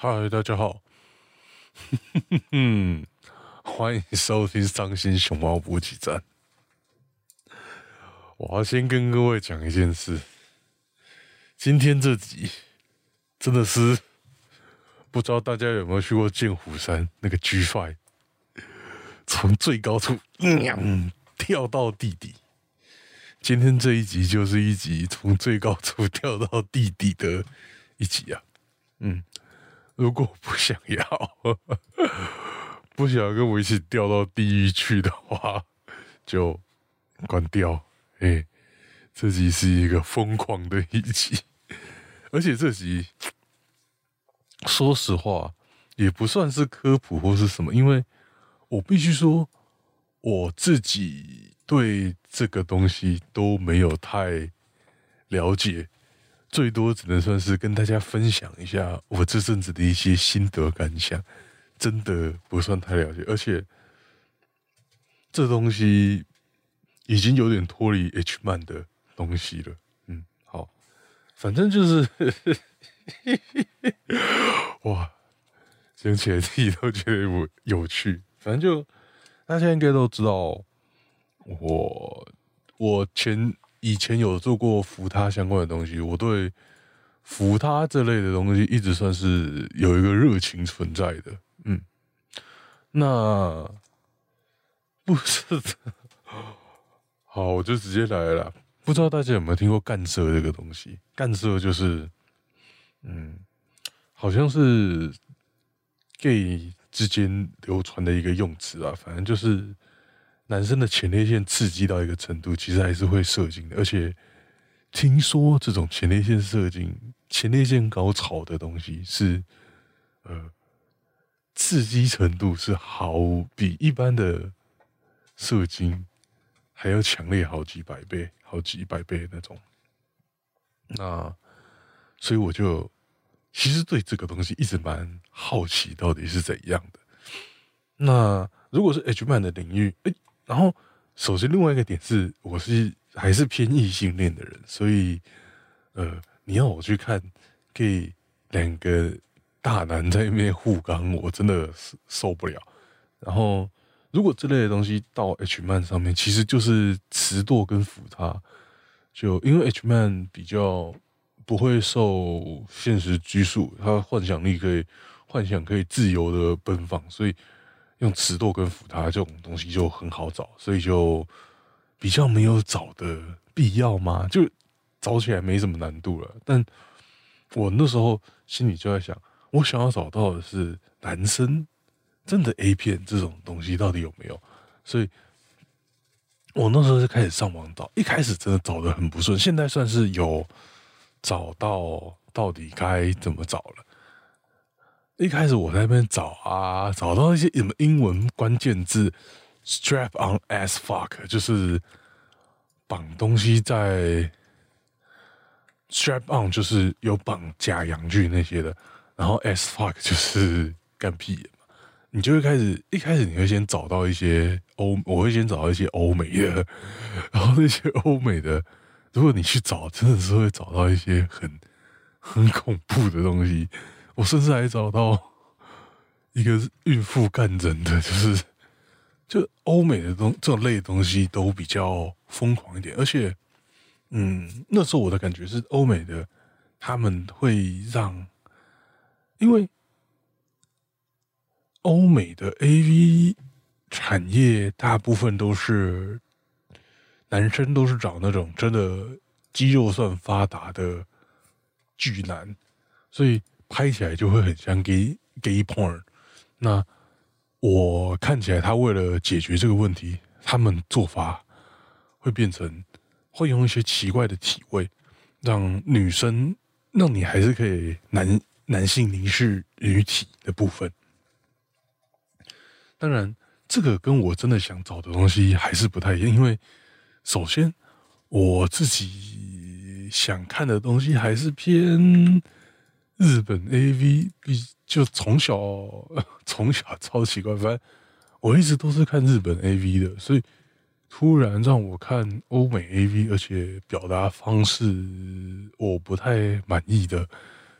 嗨，大家好，嗯，欢迎收听《伤心熊猫补给站》。我要先跟各位讲一件事，今天这集真的是不知道大家有没有去过剑湖山那个 G Five，从最高处嗯跳到地底。今天这一集就是一集从最高处跳到地底的一集啊，嗯。如果不想要，不想要跟我一起掉到地狱去的话，就关掉。哎，这集是一个疯狂的一集，而且这集说实话也不算是科普或是什么，因为我必须说我自己对这个东西都没有太了解。最多只能算是跟大家分享一下我这阵子的一些心得感想，真的不算太了解，而且这东西已经有点脱离 H 漫的东西了。嗯，好，反正就是 哇，想起来自己都觉得我有趣。反正就大家应该都知道，我我前。以前有做过扶他相关的东西，我对扶他这类的东西一直算是有一个热情存在的。嗯，那不是的，好，我就直接来了。不知道大家有没有听过干涉这个东西？干涉就是，嗯，好像是 gay 之间流传的一个用词啊，反正就是。男生的前列腺刺激到一个程度，其实还是会射精的。而且听说这种前列腺射精、前列腺高潮的东西，是呃刺激程度是好比一般的射精还要强烈好几百倍、好几百倍那种。那所以我就其实对这个东西一直蛮好奇，到底是怎样的。那如果是 H 漫的领域，哎。然后，首先另外一个点是，我是还是偏异性恋的人，所以，呃，你要我去看，可以两个大男在那边互刚，我真的是受不了。然后，如果这类的东西到 H 漫上面，其实就是磁舵跟辅他，就因为 H 漫比较不会受现实拘束，他幻想力可以幻想可以自由的奔放，所以。用磁舵跟辅他这种东西就很好找，所以就比较没有找的必要嘛，就找起来没什么难度了。但我那时候心里就在想，我想要找到的是男生真的 A 片这种东西到底有没有？所以我那时候就开始上网找，一开始真的找的很不顺，现在算是有找到到底该怎么找了。一开始我在那边找啊，找到一些什么英文关键字，strap on as fuck，就是绑东西在 strap on，就是有绑假阳具那些的，然后 as fuck 就是干屁嘛。你就会开始一开始你会先找到一些欧，我会先找到一些欧美的，然后那些欧美的，如果你去找，真的是会找到一些很很恐怖的东西。我甚至还找到一个孕妇干人的，就是就欧美的东这种类东西都比较疯狂一点，而且，嗯，那时候我的感觉是欧美的他们会让，因为欧美的 AV 产业大部分都是男生都是找那种真的肌肉算发达的巨男，所以。拍起来就会很像 gay gay porn，那我看起来他为了解决这个问题，他们做法会变成会用一些奇怪的体位，让女生让你还是可以男男性凝视女体的部分。当然，这个跟我真的想找的东西还是不太一样，因为首先我自己想看的东西还是偏。日本 A V 就从小 从小超奇怪，反正我一直都是看日本 A V 的，所以突然让我看欧美 A V，而且表达方式我不太满意的，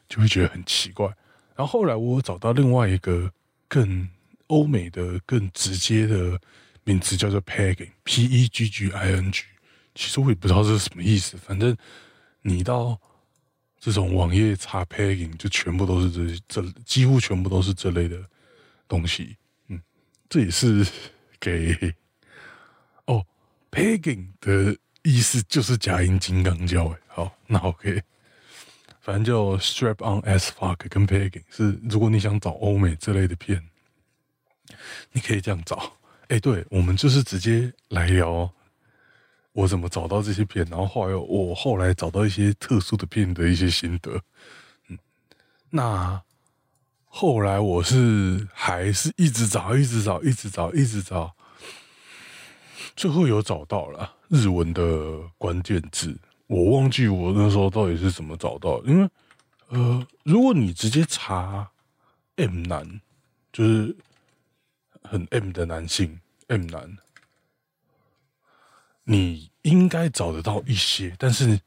就会觉得很奇怪。然后后来我找到另外一个更欧美的、更直接的名词，叫做 pegging，p e g g i n g。其实我也不知道这是什么意思，反正你到这种网页查 pegging，就全部都是这这，几乎全部都是这类的东西。嗯，这也是给哦 pegging 的意思就是假音金刚教。哎，好，那 OK。反正就 strap on as fuck 跟 pegging 是，如果你想找欧美这类的片，你可以这样找。哎，对，我们就是直接来聊我怎么找到这些片，然后后来我后来找到一些特殊的片的一些心得。嗯，那后来我是还是一直找，一直找，一直找，一直找，最后有找到了日文的关键字。我忘记我那时候到底是怎么找到，因为，呃，如果你直接查 “M 男”，就是很 M 的男性 “M 男”，你应该找得到一些，但是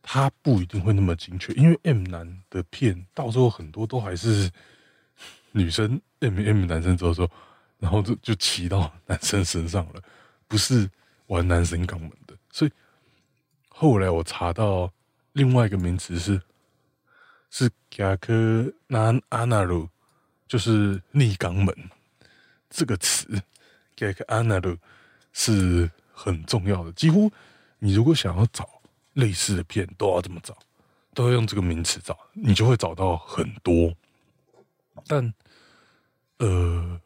他不一定会那么精确，因为 “M 男”的片到时候很多都还是女生 “M M” 男生之后，然后就就骑到男生身上了，不是玩男生肛门的，所以。后来我查到另外一个名词是是 “gak nan anaru”，就是逆肛门这个词 “gak anaru” 是很重要的。几乎你如果想要找类似的片，都要这么找，都要用这个名词找，你就会找到很多。但呃，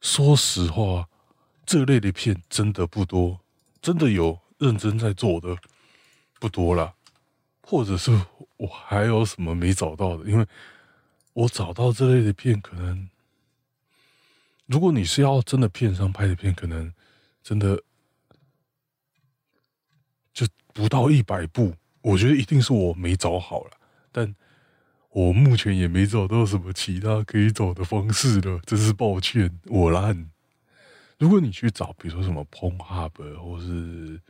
说实话，这类的片真的不多，真的有。认真在做的不多了，或者是我还有什么没找到的？因为我找到这类的片，可能如果你是要真的片商拍的片，可能真的不到一百步。我觉得一定是我没找好了，但我目前也没找到什么其他可以找的方式了，真是抱歉，我烂。如果你去找，比如说什么 Pong Hub 或是。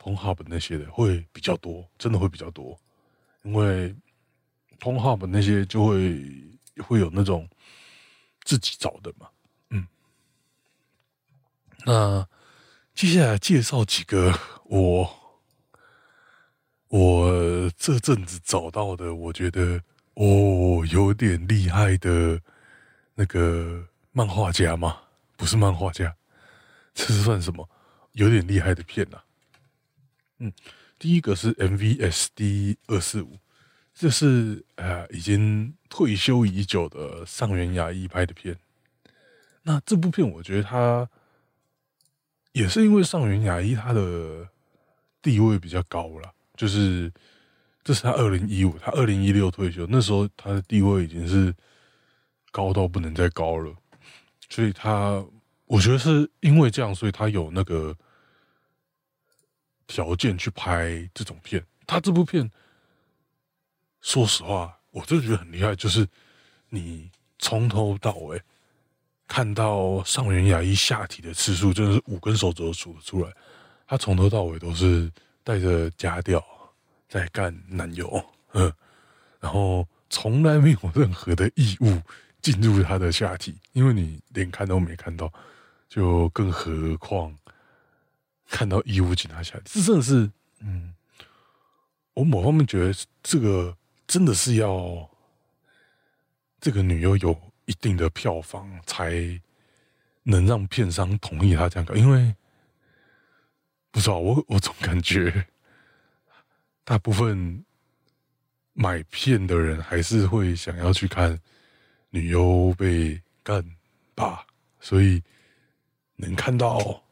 通 hub 那些的会比较多，真的会比较多，因为通 hub 那些就会会有那种自己找的嘛，嗯。那接下来介绍几个我我这阵子找到的，我觉得哦有点厉害的那个漫画家嘛，不是漫画家，这是算什么？有点厉害的片呐。嗯，第一个是 MVSD 二四五，这是呃已经退休已久的上原雅一拍的片。那这部片我觉得他也是因为上原雅一他的地位比较高了，就是这是他二零一五，他二零一六退休，那时候他的地位已经是高到不能再高了，所以他我觉得是因为这样，所以他有那个。条件去拍这种片，他这部片，说实话，我就觉得很厉害。就是你从头到尾看到上元雅一下体的次数，真的是五根手指都数得出来。他从头到尾都是带着家调在干男友，嗯，然后从来没有任何的异物进入他的下体，因为你连看都没看到，就更何况。看到义务警察下体，这真的是，嗯，我某方面觉得这个真的是要这个女优有一定的票房，才能让片商同意他这样搞。因为不知道我，我总感觉大部分买片的人还是会想要去看女优被干吧，所以能看到。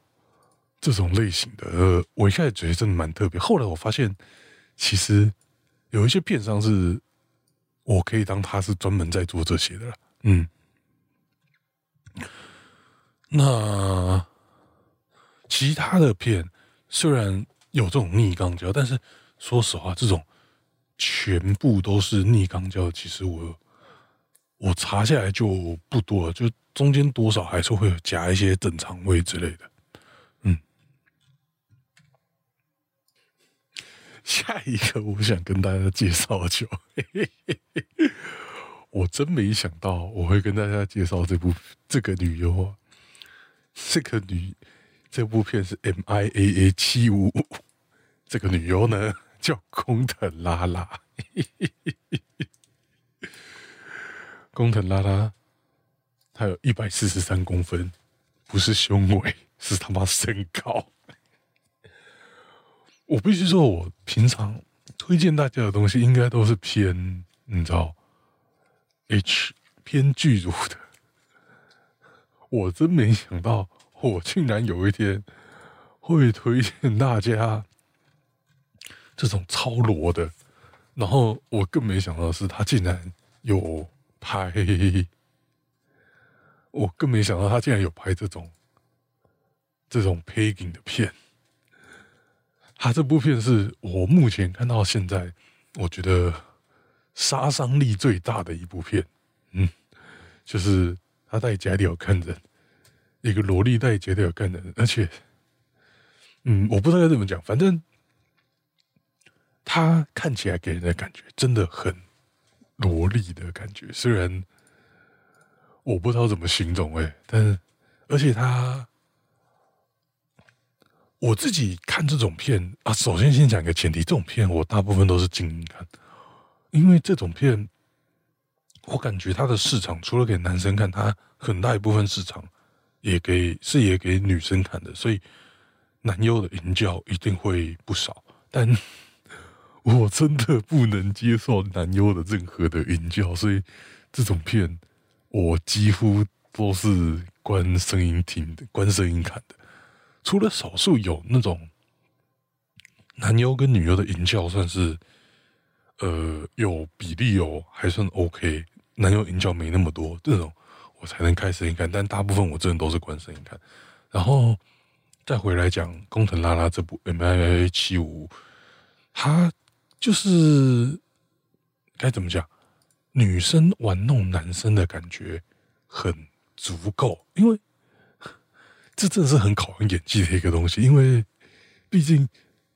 这种类型的，我一开始觉得真的蛮特别。后来我发现，其实有一些片商是，我可以当他是专门在做这些的。嗯，那其他的片虽然有这种逆钢胶，但是说实话，这种全部都是逆钢胶，其实我我查下来就不多了，就中间多少还是会夹一些正常位之类的。嗯下一个我想跟大家介绍就，我真没想到我会跟大家介绍这部这个女优啊，这个女这部片是 M I A A 七五五，这个女优呢 叫工藤拉拉，工藤拉拉，她有一百四十三公分，不是胸围，是他妈身高。我必须说，我平常推荐大家的东西应该都是偏，你知道，H 偏巨乳的。我真没想到，我竟然有一天会推荐大家这种超裸的。然后我更没想到的是，他竟然有拍，我更没想到他竟然有拍这种这种 pegging 的片。他这部片是我目前看到现在，我觉得杀伤力最大的一部片。嗯，就是他在家里有看人，一个萝莉带假屌看人，而且，嗯，我不知道该怎么讲，反正他看起来给人的感觉真的很萝莉的感觉。虽然我不知道怎么形容，哎，但是而且他。我自己看这种片啊，首先先讲一个前提，这种片我大部分都是精英看，因为这种片，我感觉它的市场除了给男生看，它很大一部分市场也给是也给女生看的，所以男优的淫教一定会不少。但 我真的不能接受男优的任何的淫教，所以这种片我几乎都是关声音听的，关声音看的。除了少数有那种男优跟女优的淫教，算是呃有比例哦，还算 OK。男优淫教没那么多，这种我才能开声音看。但大部分我真的都是关声音看。然后再回来讲《工藤拉拉》这部 M I A 七五，他就是该怎么讲？女生玩弄男生的感觉很足够，因为。这真的是很考验演技的一个东西，因为毕竟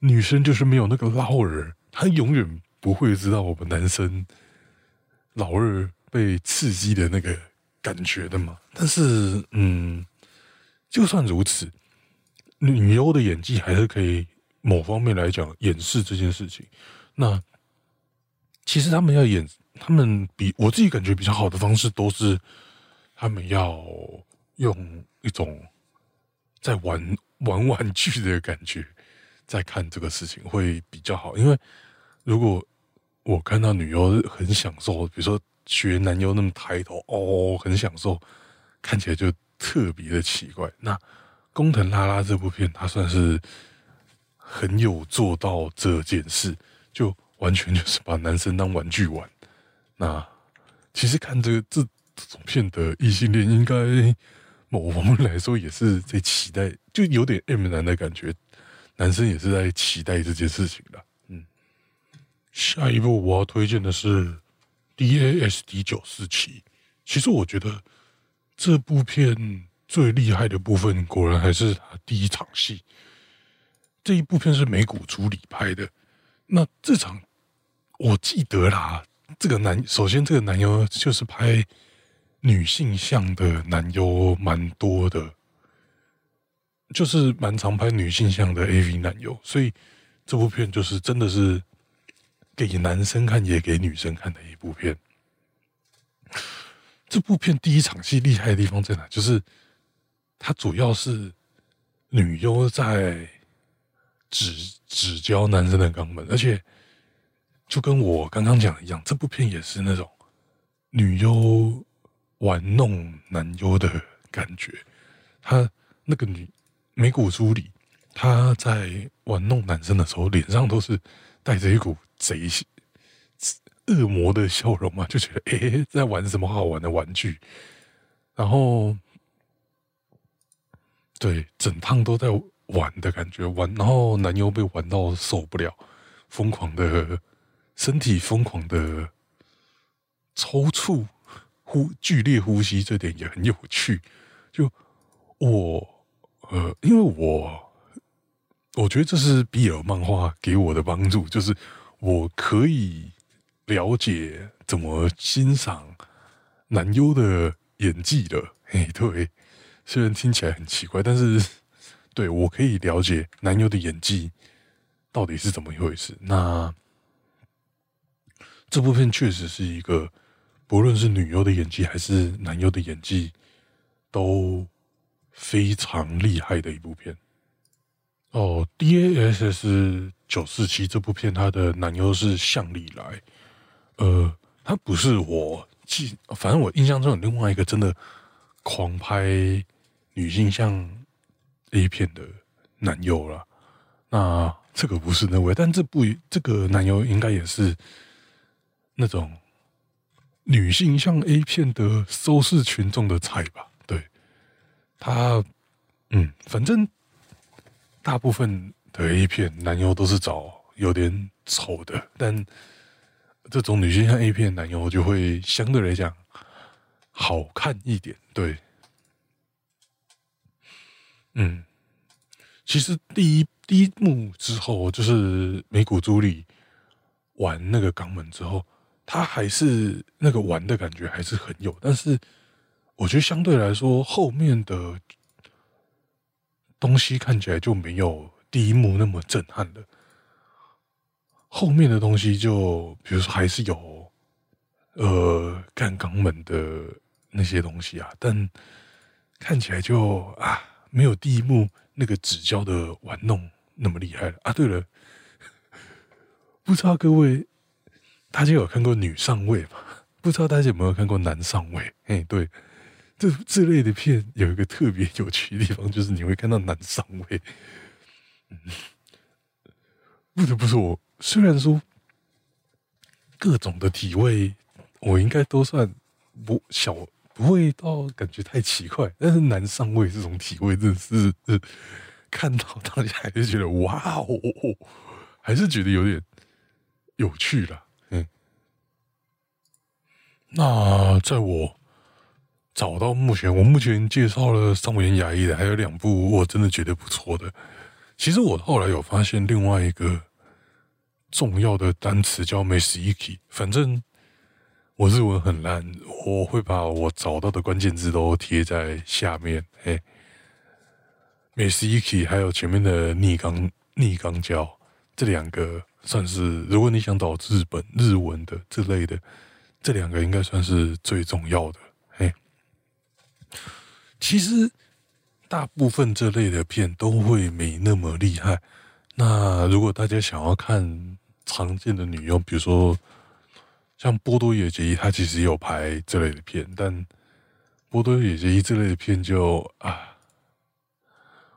女生就是没有那个老二，她永远不会知道我们男生老二被刺激的那个感觉的嘛。但是，嗯，就算如此，女优的演技还是可以某方面来讲掩饰这件事情。那其实他们要演，他们比我自己感觉比较好的方式，都是他们要用一种。在玩玩玩具的感觉，在看这个事情会比较好。因为如果我看到女优很享受，比如说学男优那么抬头哦，很享受，看起来就特别的奇怪。那工藤拉拉这部片，它算是很有做到这件事，就完全就是把男生当玩具玩。那其实看这个这这种片的异性恋应该。某方面来说，也是在期待，就有点 M 男的感觉。男生也是在期待这件事情的。嗯，下一部我要推荐的是 DASD 九四七。其实我觉得这部片最厉害的部分，果然还是他第一场戏。这一部片是美股主理拍的。那这场我记得啦，这个男首先这个男优就是拍。女性向的男优蛮多的，就是蛮常拍女性向的 AV 男优，所以这部片就是真的是给男生看也给女生看的一部片。这部片第一场戏厉害的地方在哪？就是它主要是女优在指指教男生的肛门，而且就跟我刚刚讲的一样，这部片也是那种女优。玩弄男优的感觉，她那个女美股朱里，她在玩弄男生的时候，脸上都是带着一股贼恶魔的笑容嘛，就觉得哎，在玩什么好玩的玩具。然后，对，整趟都在玩的感觉，玩，然后男优被玩到受不了，疯狂的身体疯狂的抽搐。呼剧烈呼吸这点也很有趣，就我呃，因为我我觉得这是比尔漫画给我的帮助，就是我可以了解怎么欣赏男优的演技了。嘿，对，虽然听起来很奇怪，但是 对我可以了解男优的演技到底是怎么一回事。那这部片确实是一个，不论是女优的演技还是男优的演技，都非常厉害的一部片。哦，D A S S 九四七这部片，它的男优是向里来。呃，他不是我记，反正我印象中有另外一个真的狂拍女性向 A 片的男优了。那这个不是那位，但这部这个男优应该也是那种女性向 A 片的收视群众的菜吧？对，他，嗯，反正。大部分的 A 片男优都是找有点丑的，但这种女性向 A 片男优就会相对来讲好看一点。对，嗯，其实第一第一幕之后，就是美谷朱莉玩那个肛门之后，她还是那个玩的感觉还是很有，但是我觉得相对来说后面的。东西看起来就没有第一幕那么震撼了。后面的东西就，比如说还是有，呃，干肛门的那些东西啊，但看起来就啊，没有第一幕那个纸胶的玩弄那么厉害了啊。对了，不知道各位大家有看过女上位吗？不知道大家有没有看过男上位？哎，对。这这类的片有一个特别有趣的地方，就是你会看到男上位。不得不说，虽然说各种的体位，我应该都算不小，不会到感觉太奇怪。但是男上位这种体位，真的是看到大家还是觉得哇哦，还是觉得有点有趣了。嗯，那在我。找到目前，我目前介绍了上元雅一的，还有两部我真的觉得不错的。其实我后来有发现另外一个重要的单词叫 m e s i k i 反正我日文很烂，我会把我找到的关键字都贴在下面。嘿 m e s i k i 还有前面的逆肛逆肛胶，这两个算是如果你想找日本日文的之类的，这两个应该算是最重要的。其实，大部分这类的片都会没那么厉害。那如果大家想要看常见的女优，比如说像波多野结衣，她其实有拍这类的片，但波多野结衣这类的片就啊，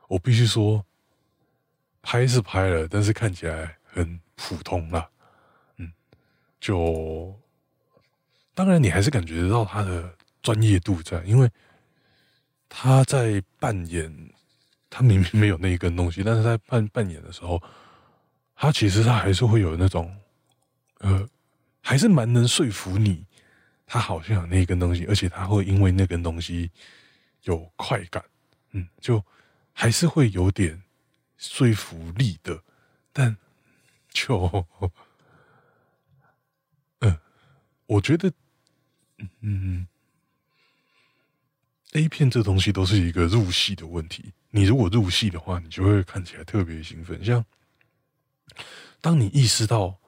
我必须说，拍是拍了，但是看起来很普通啦。嗯，就当然你还是感觉得到她的专业度在，因为。他在扮演，他明明没有那一根东西，但是在扮扮演的时候，他其实他还是会有那种，呃，还是蛮能说服你，他好像有那一根东西，而且他会因为那根东西有快感，嗯，就还是会有点说服力的，但就，嗯，我觉得，嗯。A 片这东西都是一个入戏的问题。你如果入戏的话，你就会看起来特别兴奋。像当你意识到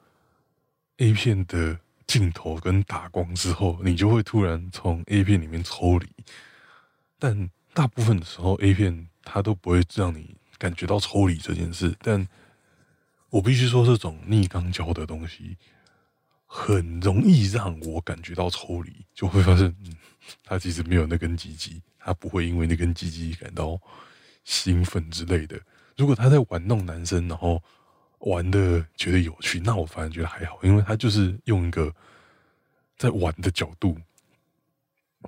A 片的镜头跟打光之后，你就会突然从 A 片里面抽离。但大部分的时候，A 片它都不会让你感觉到抽离这件事。但我必须说，这种逆肛胶的东西很容易让我感觉到抽离，就会发现。他其实没有那根鸡鸡，他不会因为那根鸡鸡感到兴奋之类的。如果他在玩弄男生，然后玩的觉得有趣，那我反而觉得还好，因为他就是用一个在玩的角度。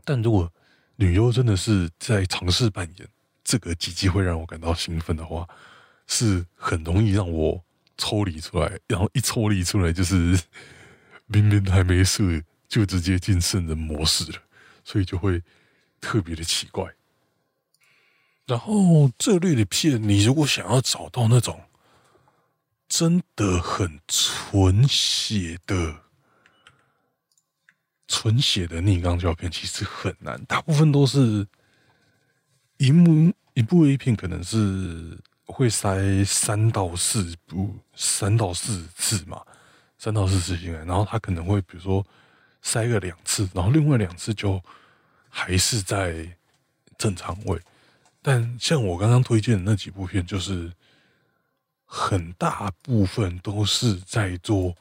但如果女优真的是在尝试扮演这个鸡鸡会让我感到兴奋的话，是很容易让我抽离出来，然后一抽离出来就是明明还没射，就直接进圣人模式了。所以就会特别的奇怪。然后这类的片，你如果想要找到那种真的很纯血的纯血的逆肛胶片其实很难，大部分都是一幕一部 A 片，可能是会塞三到四部，三到四次嘛，三到四次进来，然后他可能会比如说塞个两次，然后另外两次就还是在正常位。但像我刚刚推荐的那几部片，就是很大部分都是在做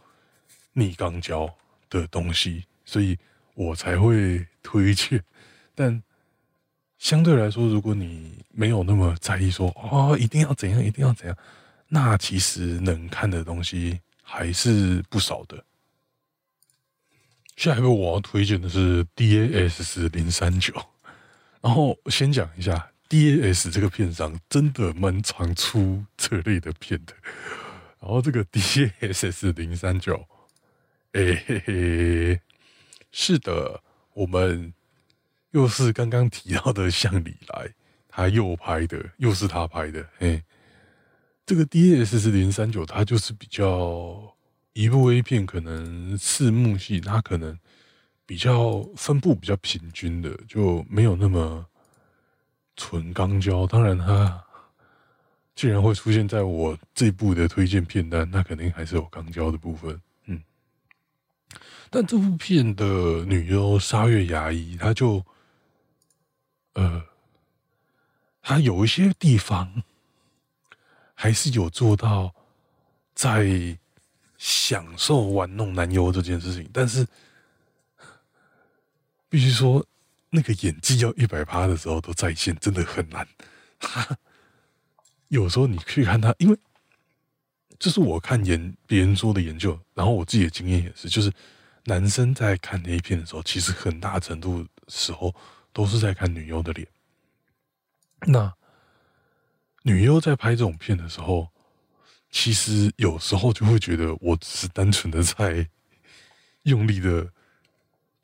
逆肛胶的东西，所以我才会推荐。但相对来说，如果你没有那么在意说哦，一定要怎样，一定要怎样，那其实能看的东西还是不少的。下一个我要推荐的是 DAS 零三九，然后先讲一下。D A S 这个片商真的蛮常出这类的片的，然后这个 D A S S 零三九，哎嘿嘿，是的，我们又是刚刚提到的向里来，他又拍的，又是他拍的，嘿，这个 D A S 零三九，它就是比较一部 A 片，可能四幕戏，它可能比较分布比较平均的，就没有那么。纯钢胶，当然它竟然会出现在我这部的推荐片单，那肯定还是有钢胶的部分。嗯，但这部片的女优沙月牙医，她就呃，她有一些地方还是有做到在享受玩弄男优这件事情，但是必须说。那个演技要一百趴的时候都在线，真的很难。有时候你去看他，因为这是我看研别人说的研究，然后我自己的经验也是，就是男生在看 A 片的时候，其实很大程度时候都是在看女优的脸。那女优在拍这种片的时候，其实有时候就会觉得，我只是单纯的在用力的。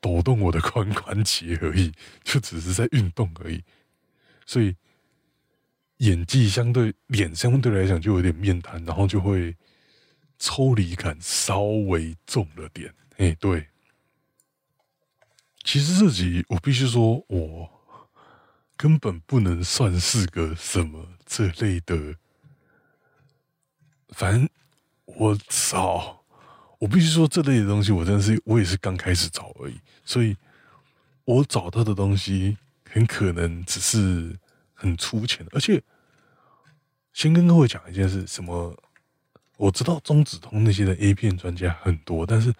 抖动我的髋关节而已，就只是在运动而已，所以演技相对脸相对来讲就有点面瘫，然后就会抽离感稍微重了点。哎，对，其实这集我必须说，我根本不能算是个什么这类的，反正我操。我必须说，这类的东西，我真的是我也是刚开始找而已，所以我找到的东西很可能只是很粗浅的。而且，先跟各位讲一件事：什么？我知道中子通那些的 A 片专家很多，但是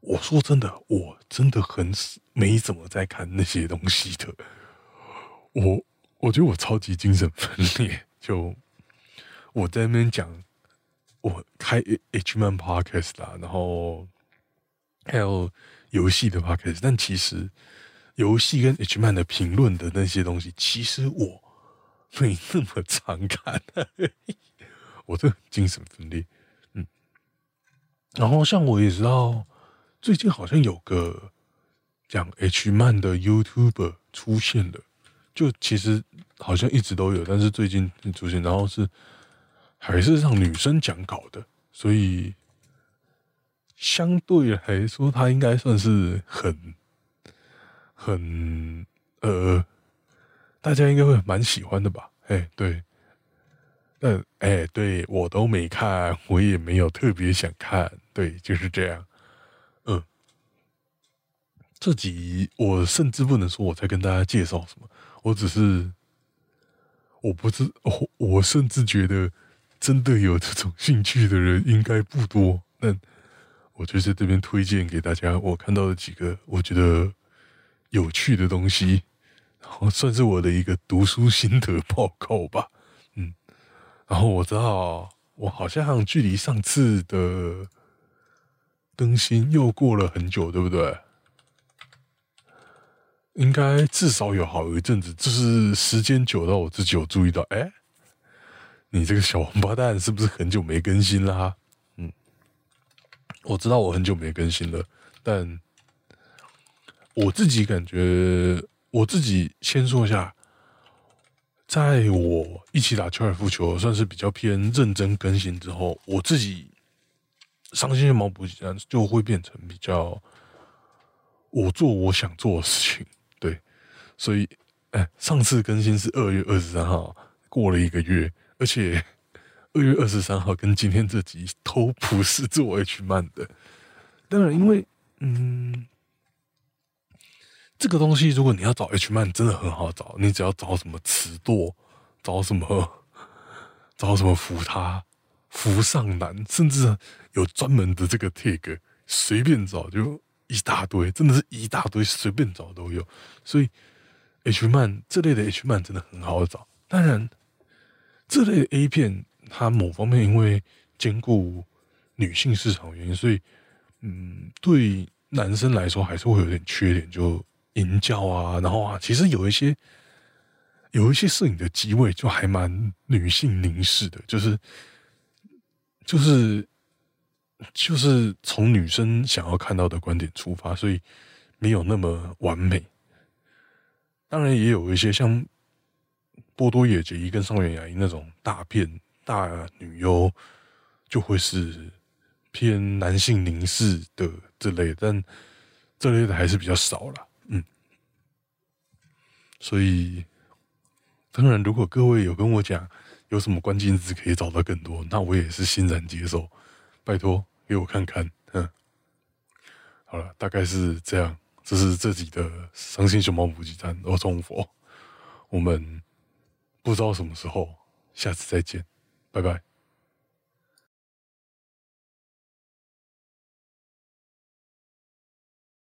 我说真的，我真的很没怎么在看那些东西的。我我觉得我超级精神分裂，就我在那边讲。我开 H man podcast 啦，然后还有游戏的 podcast，但其实游戏跟 H man 的评论的那些东西，其实我没那么常看。我这精神分裂，嗯。然后像我也知道，最近好像有个讲 H man 的 YouTuber 出现了，就其实好像一直都有，但是最近出现，然后是。还是让女生讲稿的，所以相对来说，他应该算是很很呃，大家应该会蛮喜欢的吧？哎，对，但哎，对我都没看，我也没有特别想看，对，就是这样。嗯，这集我甚至不能说我在跟大家介绍什么，我只是我不是我，我甚至觉得。真的有这种兴趣的人应该不多，但我就是这边推荐给大家。我看到了几个我觉得有趣的东西，然后算是我的一个读书心得报告吧。嗯，然后我知道我好像距离上次的更新又过了很久，对不对？应该至少有好一阵子，就是时间久到我自己有注意到，哎。你这个小王八蛋是不是很久没更新啦？嗯，我知道我很久没更新了，但我自己感觉，我自己先说一下，在我一起打高尔夫球算是比较偏认真更新之后，我自己伤心毛补给站就会变成比较我做我想做的事情，所以，哎，上次更新是二月二十三号，过了一个月，而且二月二十三号跟今天这集都不是做 H 漫的。当然，因为，嗯，这个东西如果你要找 H 漫，真的很好找，你只要找什么词舵，找什么，找什么扶他、扶上男，甚至有专门的这个 tag，随便找就。一大堆，真的是一大堆，随便找都有。所以 H 漫这类的 H 漫真的很好找。当然，这类 A 片它某方面因为兼顾女性市场原因，所以嗯，对男生来说还是会有点缺点，就淫教啊，然后啊，其实有一些有一些摄影的机位就还蛮女性凝视的，就是就是。就是从女生想要看到的观点出发，所以没有那么完美。当然，也有一些像波多野结衣跟上原雅一那种大片大女优，就会是偏男性凝视的这类，但这类的还是比较少了。嗯，所以当然，如果各位有跟我讲有什么关键字可以找到更多，那我也是欣然接受。拜托。给我看看，嗯，好了，大概是这样。这是这集的《伤心熊猫补给站》，我中佛，我们不知道什么时候，下次再见，拜拜。